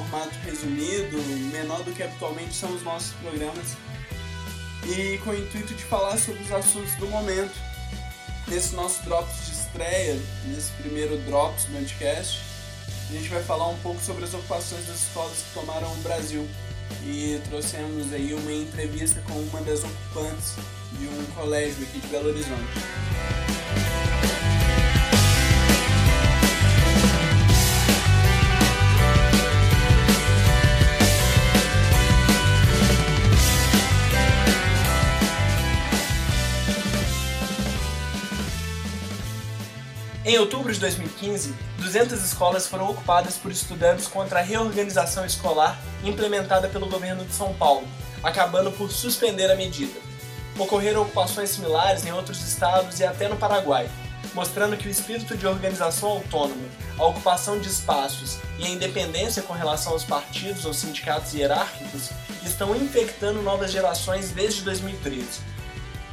formato resumido, menor do que habitualmente são os nossos programas, e com o intuito de falar sobre os assuntos do momento. Nesse nosso Drops de estreia, nesse primeiro Drops do podcast, a gente vai falar um pouco sobre as ocupações das escolas que tomaram o Brasil. E trouxemos aí uma entrevista com uma das ocupantes de um colégio aqui de Belo Horizonte. Em outubro de 2015, 200 escolas foram ocupadas por estudantes contra a reorganização escolar implementada pelo governo de São Paulo, acabando por suspender a medida. Ocorreram ocupações similares em outros estados e até no Paraguai, mostrando que o espírito de organização autônoma, a ocupação de espaços e a independência com relação aos partidos ou sindicatos hierárquicos estão infectando novas gerações desde 2013.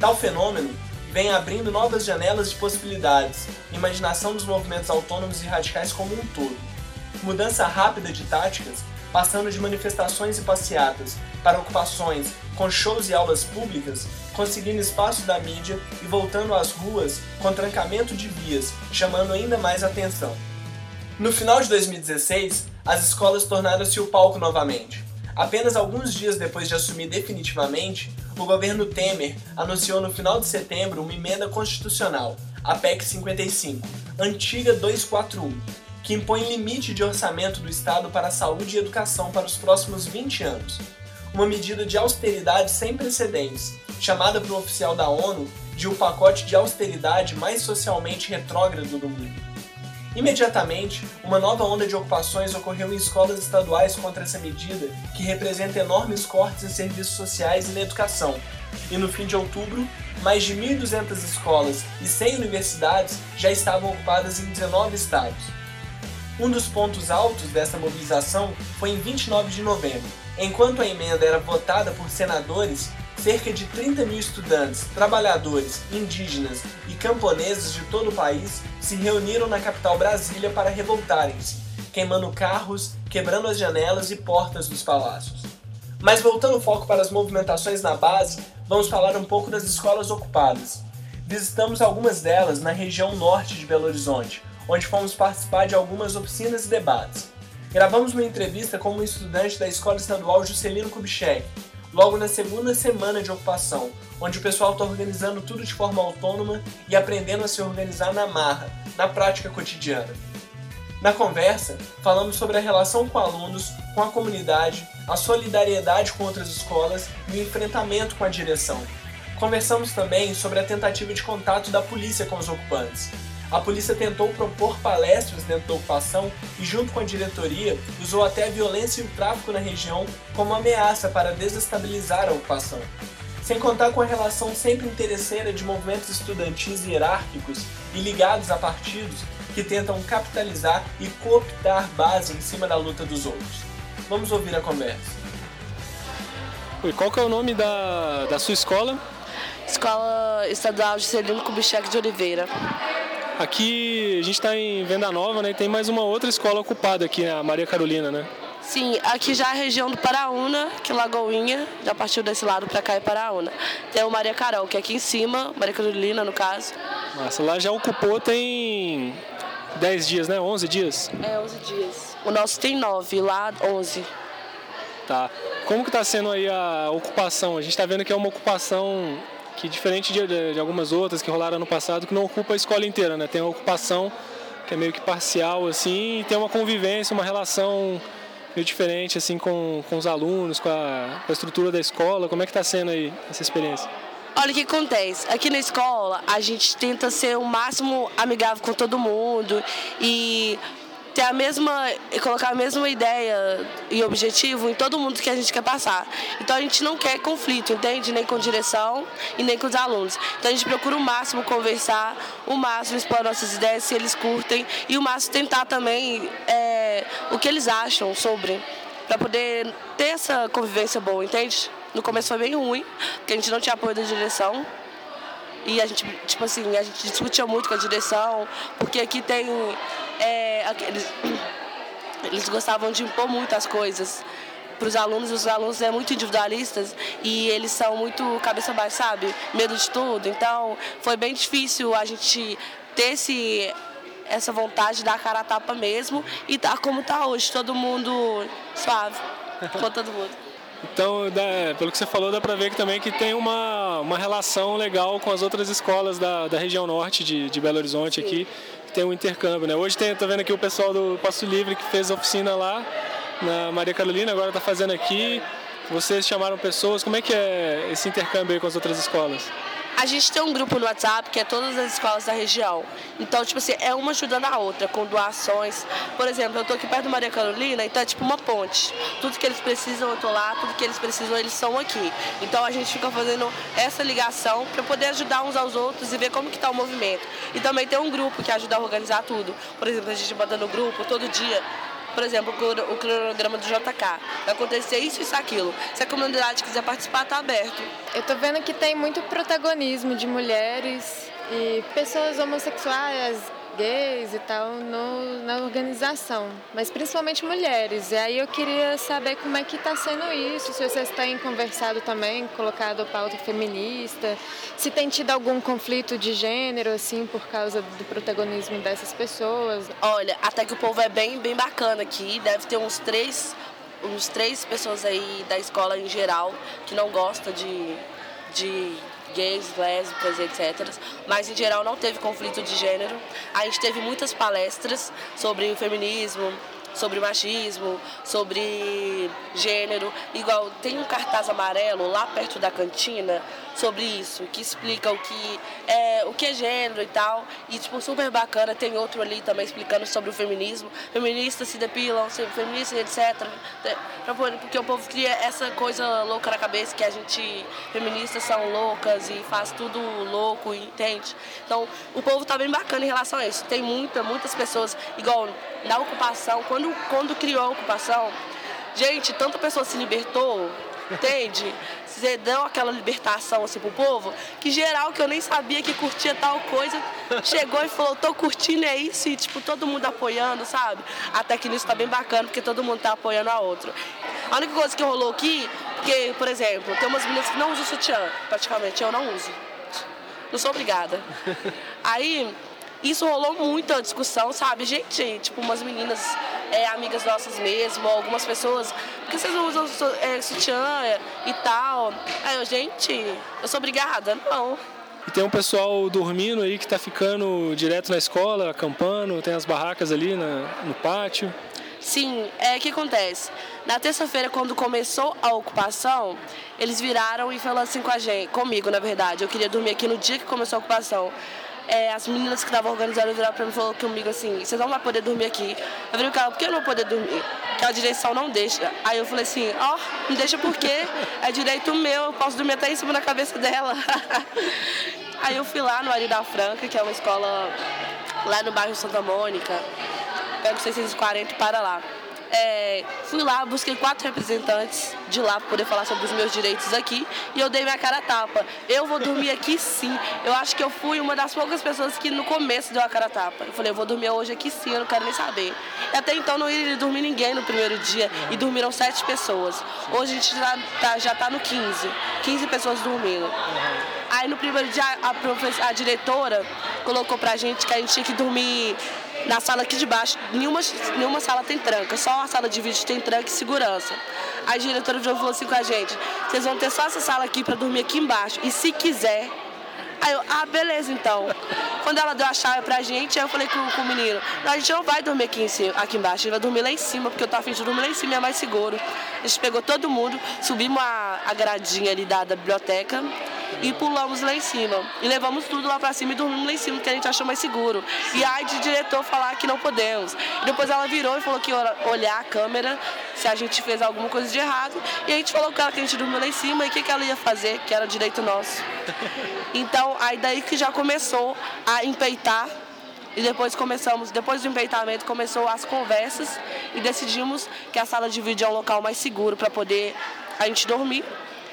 Tal fenômeno vem abrindo novas janelas de possibilidades, imaginação dos movimentos autônomos e radicais como um todo. Mudança rápida de táticas, passando de manifestações e passeatas para ocupações com shows e aulas públicas, conseguindo espaço da mídia e voltando às ruas com trancamento de vias, chamando ainda mais atenção. No final de 2016, as escolas tornaram-se o palco novamente. Apenas alguns dias depois de assumir definitivamente, o governo Temer anunciou no final de setembro uma emenda constitucional, a PEC 55, antiga 241, que impõe limite de orçamento do Estado para a saúde e educação para os próximos 20 anos. Uma medida de austeridade sem precedentes, chamada por um oficial da ONU de o pacote de austeridade mais socialmente retrógrado do mundo. Imediatamente, uma nova onda de ocupações ocorreu em escolas estaduais contra essa medida, que representa enormes cortes em serviços sociais e na educação. E no fim de outubro, mais de 1.200 escolas e 100 universidades já estavam ocupadas em 19 estados. Um dos pontos altos dessa mobilização foi em 29 de novembro. Enquanto a emenda era votada por senadores, cerca de 30 mil estudantes, trabalhadores, indígenas e camponeses de todo o país se reuniram na capital Brasília para revoltarem-se, queimando carros, quebrando as janelas e portas dos palácios. Mas voltando o foco para as movimentações na base, vamos falar um pouco das escolas ocupadas. Visitamos algumas delas na região norte de Belo Horizonte, onde fomos participar de algumas oficinas e debates. Gravamos uma entrevista com um estudante da Escola Estadual Juscelino Kubitschek, logo na segunda semana de ocupação, onde o pessoal está organizando tudo de forma autônoma e aprendendo a se organizar na marra, na prática cotidiana. Na conversa, falamos sobre a relação com alunos, com a comunidade, a solidariedade com outras escolas e o enfrentamento com a direção. Conversamos também sobre a tentativa de contato da polícia com os ocupantes, a polícia tentou propor palestras dentro da ocupação e, junto com a diretoria, usou até a violência e o tráfico na região como ameaça para desestabilizar a ocupação. Sem contar com a relação sempre interesseira de movimentos estudantis hierárquicos e ligados a partidos que tentam capitalizar e cooptar base em cima da luta dos outros. Vamos ouvir a conversa. E qual que é o nome da, da sua escola? Escola Estadual de Celino Kubitschek de Oliveira. Aqui a gente está em Venda Nova, né? E tem mais uma outra escola ocupada aqui, a Maria Carolina, né? Sim, aqui já é a região do Paraúna, que é Lagoinha, já partiu desse lado para cá é Paraúna. Tem o Maria Carol, que é aqui em cima, Maria Carolina no caso. Nossa, lá já ocupou tem 10 dias, né? 11 dias? É, 11 dias. O nosso tem 9, lá 11. Tá. Como que está sendo aí a ocupação? A gente está vendo que é uma ocupação que diferente de, de, algumas outras que rolaram no passado, que não ocupa a escola inteira, né? Tem uma ocupação que é meio que parcial, assim, e tem uma convivência, uma relação meio diferente, assim, com, com os alunos, com a, com a estrutura da escola. Como é que está sendo aí essa experiência? Olha o que acontece. Aqui na escola, a gente tenta ser o máximo amigável com todo mundo e ter a mesma, colocar a mesma ideia e objetivo em todo mundo que a gente quer passar. Então a gente não quer conflito, entende? Nem com direção e nem com os alunos. Então a gente procura o máximo conversar, o máximo expor nossas ideias, se eles curtem, e o máximo tentar também é, o que eles acham sobre, para poder ter essa convivência boa, entende? No começo foi bem ruim, porque a gente não tinha apoio da direção, E a gente, tipo assim, a gente discutia muito com a direção, porque aqui tem. É, eles, eles gostavam de impor muitas coisas para os alunos, os alunos é muito individualistas e eles são muito cabeça baixa, sabe? Medo de tudo. Então, foi bem difícil a gente ter esse, essa vontade de dar a cara a tapa mesmo e tá como tá hoje, todo mundo suave com todo mundo. Então, pelo que você falou, dá para ver que também que tem uma, uma relação legal com as outras escolas da, da região norte de, de Belo Horizonte Sim. aqui, que tem um intercâmbio, né? Hoje tem, tô vendo aqui o pessoal do Passo Livre que fez oficina lá na Maria Carolina, agora está fazendo aqui. Vocês chamaram pessoas, como é que é esse intercâmbio aí com as outras escolas? A gente tem um grupo no WhatsApp que é todas as escolas da região. Então, tipo assim, é uma ajudando a outra, com doações. Por exemplo, eu tô aqui perto do Maria Carolina, então é tipo uma ponte. Tudo que eles precisam, eu tô lá, tudo que eles precisam, eles são aqui. Então a gente fica fazendo essa ligação para poder ajudar uns aos outros e ver como que tá o movimento. E também tem um grupo que ajuda a organizar tudo. Por exemplo, a gente manda no grupo todo dia por exemplo, o cronograma do JK. Vai acontecer isso, isso, aquilo. Se a comunidade quiser participar, está aberto. Eu estou vendo que tem muito protagonismo de mulheres e pessoas homossexuais, gays e tal no, na organização, mas principalmente mulheres. E aí eu queria saber como é que está sendo isso, se vocês têm conversado também, colocado a pauta feminista, se tem tido algum conflito de gênero, assim, por causa do protagonismo dessas pessoas. Olha, até que o povo é bem, bem bacana aqui, deve ter uns três, uns três pessoas aí da escola em geral que não gosta de, de gays, lésbicas, etc. Mas em geral não teve conflito de gênero. A gente teve muitas palestras sobre o feminismo, sobre machismo, sobre gênero. Igual tem um cartaz amarelo lá perto da cantina sobre isso, que explica o que é, o que é gênero e tal. E tipo, super bacana, tem outro ali também explicando sobre o feminismo. Feministas se depilam, feministas, etc. Porque o povo cria essa coisa louca na cabeça que a gente, feministas são loucas e faz tudo louco, entende? Então, o povo tá bem bacana em relação a isso. Tem muita, muitas pessoas, igual na ocupação, quando, quando criou a ocupação, gente, tanta pessoa se libertou, entende? Você deu aquela libertação assim pro povo, que geral que eu nem sabia que curtia tal coisa, chegou e falou, tô curtindo é isso, e tipo, todo mundo apoiando, sabe? Até que nisso tá bem bacana, porque todo mundo tá apoiando a outro. A única coisa que rolou aqui, porque, por exemplo, tem umas meninas que não usam sutiã, praticamente, eu não uso. Não sou obrigada. Aí, isso rolou muita discussão, sabe? Gente, tipo, umas meninas é, amigas nossas mesmo, algumas pessoas, por que vocês não usam é, sutiã e tal? Aí eu, gente, eu sou obrigada? Não. E tem um pessoal dormindo aí que está ficando direto na escola, acampando, tem as barracas ali na, no pátio. Sim, é o que acontece. Na terça-feira, quando começou a ocupação, eles viraram e falaram assim com a gente, comigo na verdade. Eu queria dormir aqui no dia que começou a ocupação é, as meninas que estavam organizando viraram pra mim e falaram comigo assim, vocês não vão poder dormir aqui. Eu falei, cara, por que eu não vou poder dormir? Porque a direção não deixa. Aí eu falei assim, ó, oh, não deixa por quê? É direito meu, eu posso dormir até em cima da cabeça dela. Aí eu fui lá no Ari da Franca, que é uma escola lá no bairro Santa Mônica, pego 640 e para lá. É, fui lá, busquei quatro representantes de lá para poder falar sobre os meus direitos aqui e eu dei minha cara a tapa. Eu vou dormir aqui sim. Eu acho que eu fui uma das poucas pessoas que no começo deu a cara a tapa. Eu falei, eu vou dormir hoje aqui sim, eu não quero nem saber. E até então não ia dormir ninguém no primeiro dia e dormiram sete pessoas. Hoje a gente já tá, já tá no 15. 15 pessoas dormindo. Aí no primeiro dia a, a diretora colocou pra gente que a gente tinha que dormir na sala aqui de baixo, nenhuma, nenhuma sala tem tranca, só a sala de vídeo tem tranca e segurança. A diretora falou assim com a gente: vocês vão ter só essa sala aqui para dormir aqui embaixo. E se quiser. Aí eu, ah, beleza então. Quando ela deu a chave pra gente, aí eu falei com, com o menino: a gente não vai dormir aqui, em cima, aqui embaixo, a gente vai dormir lá em cima, porque eu tô afim de dormir lá em cima, é mais seguro. A gente pegou todo mundo, subimos a, a gradinha ali da, da biblioteca e pulamos lá em cima. E levamos tudo lá pra cima e dormimos lá em cima, porque a gente achou mais seguro. E aí de diretor falar que não podemos. E depois ela virou e falou que ia olhar a câmera se a gente fez alguma coisa de errado. E a gente falou com ela que a gente dormiu lá em cima e o que, que ela ia fazer, que era direito nosso. Então, aí daí que já começou a empeitar e depois começamos, depois do empeitamento, começou as conversas e decidimos que a sala de vídeo é um local mais seguro para poder a gente dormir.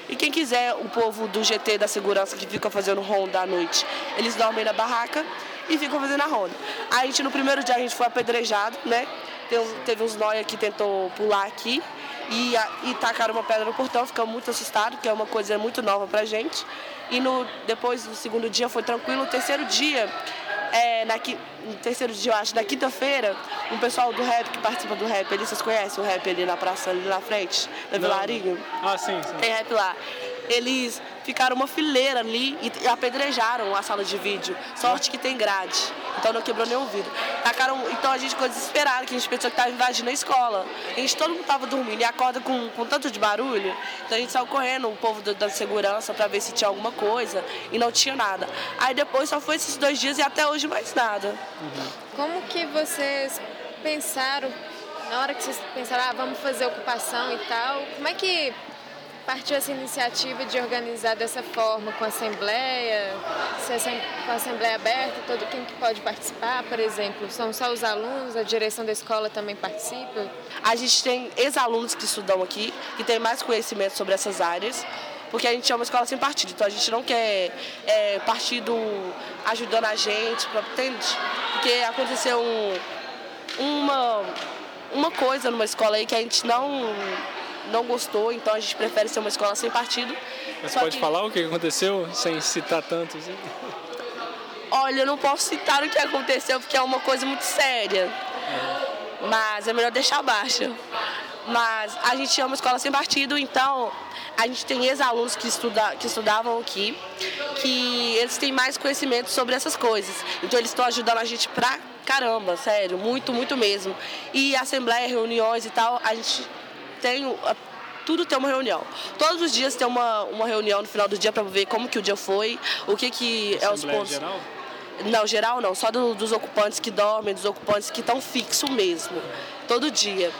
E quem quiser, o povo do GT da segurança que fica fazendo ronda à noite, eles dormem na barraca e ficam fazendo a ronda. A gente, no primeiro dia, a gente foi apedrejado, né? Teve uns noia que tentou pular aqui e, e tacaram uma pedra no portão, ficamos muito assustados, que é uma coisa muito nova pra gente. E no, depois, no segundo dia, foi tranquilo. No terceiro dia, é, na, no terceiro dia, eu acho, na quinta-feira, um pessoal do rap que participa do rap, ali, vocês conhecem o rap ali na praça, ali na frente, na Vilarinho? Ah, sim, sim. Tem rap lá. Eles ficaram uma fileira ali e apedrejaram a sala de vídeo. Sorte que tem grade, então não quebrou nenhum vidro. Tacaram, então a gente ficou desesperado, que a gente pensou que estava invadindo a escola. A gente todo mundo estava dormindo e acorda com, com tanto de barulho, então a gente saiu correndo, o povo da, da segurança, para ver se tinha alguma coisa e não tinha nada. Aí depois só foi esses dois dias e até hoje mais nada. Como que vocês pensaram, na hora que vocês pensaram, ah, vamos fazer ocupação e tal, como é que partiu essa iniciativa de organizar dessa forma, com assembleia, com assembleia aberta, todo quem que pode participar, por exemplo? São só os alunos, a direção da escola também participa? A gente tem ex-alunos que estudam aqui, que têm mais conhecimento sobre essas áreas, porque a gente é uma escola sem partido, então a gente não quer é, partido ajudando a gente? Porque aconteceu um, uma, uma coisa numa escola aí que a gente não não gostou, então a gente prefere ser uma escola sem partido. Mas Só pode que... falar o que aconteceu sem citar tanto? Assim? Olha, eu não posso citar o que aconteceu porque é uma coisa muito séria. Uhum. Mas é melhor deixar abaixo. Mas a gente é uma escola sem partido, então a gente tem ex-alunos que, estuda, que estudavam aqui, que eles têm mais conhecimento sobre essas coisas. Então eles estão ajudando a gente pra caramba, sério, muito, muito mesmo. E assembleia, reuniões e tal, a gente tudo tem uma reunião. Todos os dias tem uma, uma reunião no final do dia para ver como que o dia foi, o que que é os pontos. Geral? Não, geral não, só do, dos ocupantes que dormem, dos ocupantes que estão fixos mesmo, todo dia.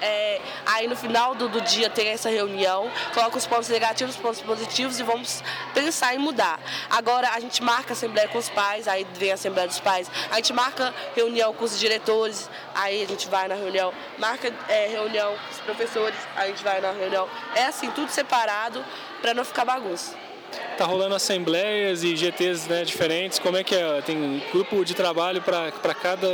É, aí no final do, do, dia tem essa reunião, coloca os pontos negativos, os pontos positivos e vamos pensar em mudar. Agora a gente marca assembleia com os pais, aí vem a assembleia dos pais, a gente marca reunião com os diretores, aí a gente vai na reunião, marca é, reunião com os professores, aí a gente vai na reunião. É assim, tudo separado para não ficar bagunça. Tá rolando assembleias e GTs né, diferentes. Como é que é? Tem grupo de trabalho para cada,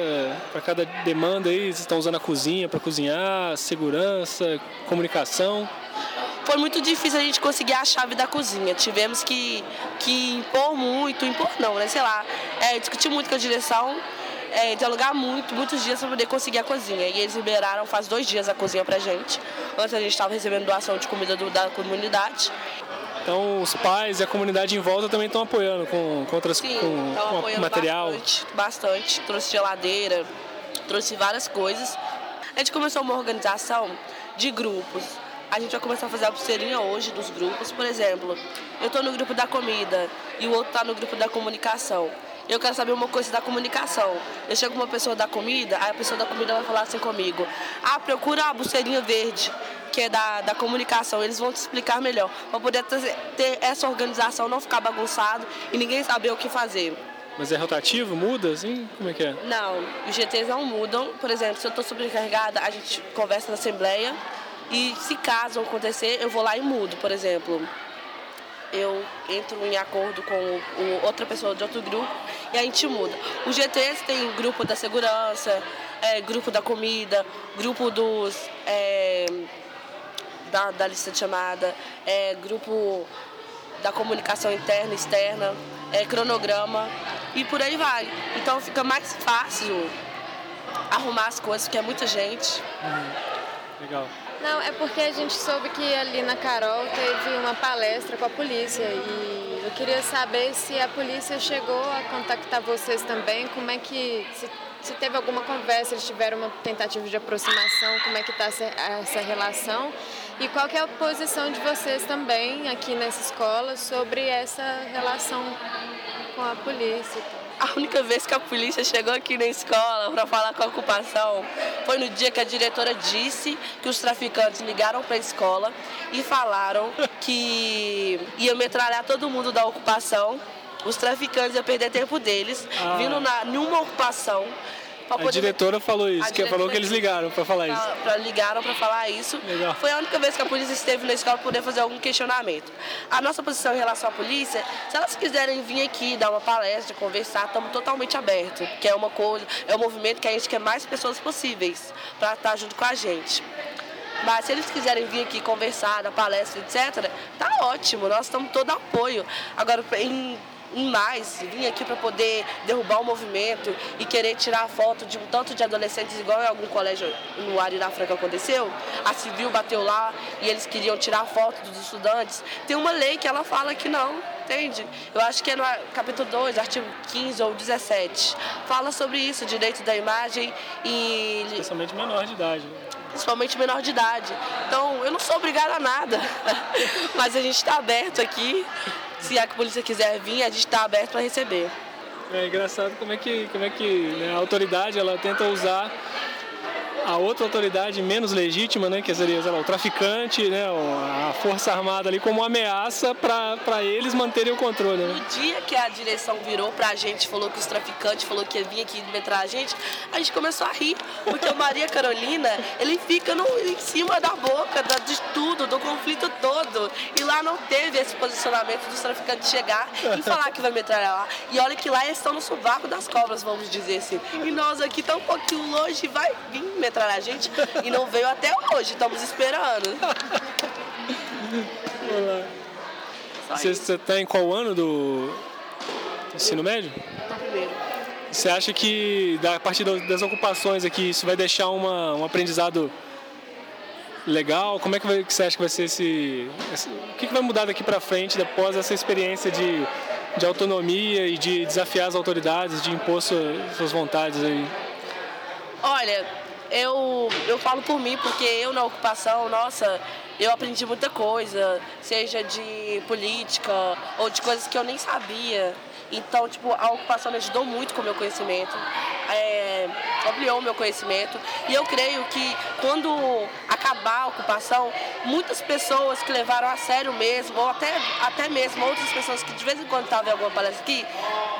cada demanda aí? Vocês estão usando a cozinha para cozinhar, segurança, comunicação? Foi muito difícil a gente conseguir a chave da cozinha. Tivemos que, que impor muito, impor não, né? Sei lá, é, discutir muito com a direção é, dialogar muito, muitos dias para poder conseguir a cozinha. E eles liberaram faz dois dias a cozinha pra gente. Antes a gente estava recebendo doação de comida do, da comunidade. Então os pais e a comunidade em volta também estão apoiando com, com outras Sim, com, com material. Bastante, bastante. Trouxe geladeira, trouxe várias coisas. A gente começou uma organização de grupos. A gente vai começar a fazer a pulseirinha hoje dos grupos. Por exemplo, eu estou no grupo da comida e o outro está no grupo da comunicação. Eu quero saber uma coisa da comunicação. Eu chego com uma pessoa da comida, aí a pessoa da comida vai falar assim comigo: Ah, procura a pulseirinha verde que é da, da comunicação, eles vão te explicar melhor, para poder ter, ter essa organização, não ficar bagunçado e ninguém saber o que fazer. Mas é rotativo? Muda assim? Como é que é? Não, os GTs não mudam. Por exemplo, se eu estou sobrecarregada, a gente conversa na assembleia e se caso acontecer, eu vou lá e mudo, por exemplo. Eu entro em acordo com outra pessoa de outro grupo e a gente muda. Os GTs tem grupo da segurança, é, grupo da comida, grupo dos. É, da, da lista de chamada, é, grupo da comunicação interna e externa, é, cronograma e por aí vai. Então fica mais fácil arrumar as coisas, porque é muita gente. Uhum. Legal. Não, é porque a gente soube que ali na Carol teve uma palestra com a polícia e eu queria saber se a polícia chegou a contactar vocês também, como é que. Se, se teve alguma conversa, eles tiveram uma tentativa de aproximação, como é que está essa, essa relação e qual é a posição de vocês também aqui nessa escola sobre essa relação com a polícia? A única vez que a polícia chegou aqui na escola para falar com a ocupação foi no dia que a diretora disse que os traficantes ligaram para a escola e falaram que ia metralhar todo mundo da ocupação. Os traficantes iam perder tempo deles, ah. vindo na, numa ocupação A poder... diretora falou isso, A que falou que eles ligaram para falar isso. Pra, pra- ligaram para falar isso. Legal. Foi a única vez que a polícia esteve na escola para poder fazer algum questionamento. A nossa posição em relação à polícia, se elas quiserem vir aqui dar uma palestra, conversar, estamos totalmente abertos. Que é uma coisa, é um movimento que a gente quer mais pessoas possíveis para estar junto com a gente. Mas se eles quiserem vir aqui conversar, dar palestra, etc., tá ótimo, nós estamos todo apoio. Agora, em, em mais, vir aqui para poder derrubar o movimento e querer tirar foto de um tanto de adolescentes, igual em algum colégio no Ari da Franca aconteceu, a civil bateu lá e eles queriam tirar foto dos estudantes. Tem uma lei que ela fala que não, entende? Eu acho que é no capítulo 2, artigo 15 ou 17. Fala sobre isso, direito da imagem e Especialmente menor de idade. né? principalmente menor de idade. Então, eu não sou obrigada a nada, mas a gente está aberto aqui. Se a polícia quiser vir, a gente está aberto para receber. É engraçado como é que, como é que né, a autoridade ela tenta usar a outra autoridade menos legítima, né, que seria lá, o traficante, né, a força armada ali como ameaça para eles manterem o controle. No Né? dia que a direção virou pra gente, falou que os traficantes falou que ia vir aqui metrar a gente, a gente começou a rir, porque o Maria Carolina, ele fica no, em cima da boca da- de tudo, do conflito todo. E lá não teve esse posicionamento dos traficantes chegar e falar que vai metralhar lá. E olha que lá eles estão no sovaco das cobras, vamos dizer assim. E nós aqui tão um pouquinho longe, vai vir metralhar a gente. E não veio até hoje, estamos esperando. Você está em qual ano do ensino médio? Primeiro. Você acha que da- a partir das das ocupações aqui isso vai deixar uma, um aprendizado legal? Como é que, vai- que você acha que vai ser esse, esse- o que, que vai mudar daqui para frente após essa experiência de, de autonomia e de desafiar as autoridades, de impor sua- suas vontades aí? Olha, eu, eu falo por mim, porque eu na ocupação, nossa, eu aprendi muita coisa, seja de política ou de coisas que eu nem sabia. Então, tipo, a ocupação me ajudou muito com o meu conhecimento, é, ampliou o meu conhecimento. E eu creio que quando acabar a ocupação, muitas pessoas que levaram a sério mesmo, ou até, até mesmo outras pessoas que de vez em quando estavam em alguma palestra aqui,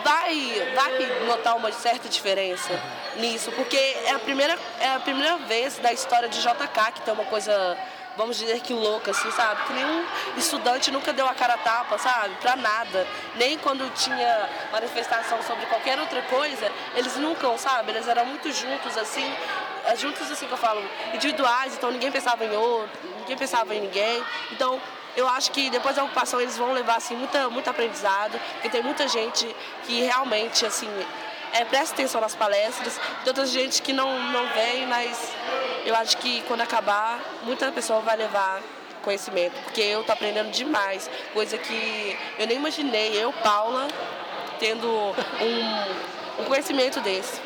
vai, vai notar uma certa diferença nisso, porque é a primeira, é a primeira vez da história de JK que tem uma coisa, vamos dizer que louca, assim, sabe? Que nenhum estudante nunca deu a cara a tapa, sabe? Pra nada. Nem quando tinha manifestação sobre qualquer outra coisa, eles nunca, sabe? Eles eram muito juntos, assim, é, juntos assim que eu falo, individuais, então ninguém pensava em outro, ninguém pensava em ninguém. Então, eu acho que depois da ocupação eles vão levar assim muita muito aprendizado, porque tem muita gente que realmente assim é, presta atenção nas palestras, tem outra gente que não não vem, mas eu acho que quando acabar muita pessoa vai levar conhecimento, porque eu tô aprendendo demais, coisa que eu nem imaginei, eu, Paula, tendo um, um conhecimento desse.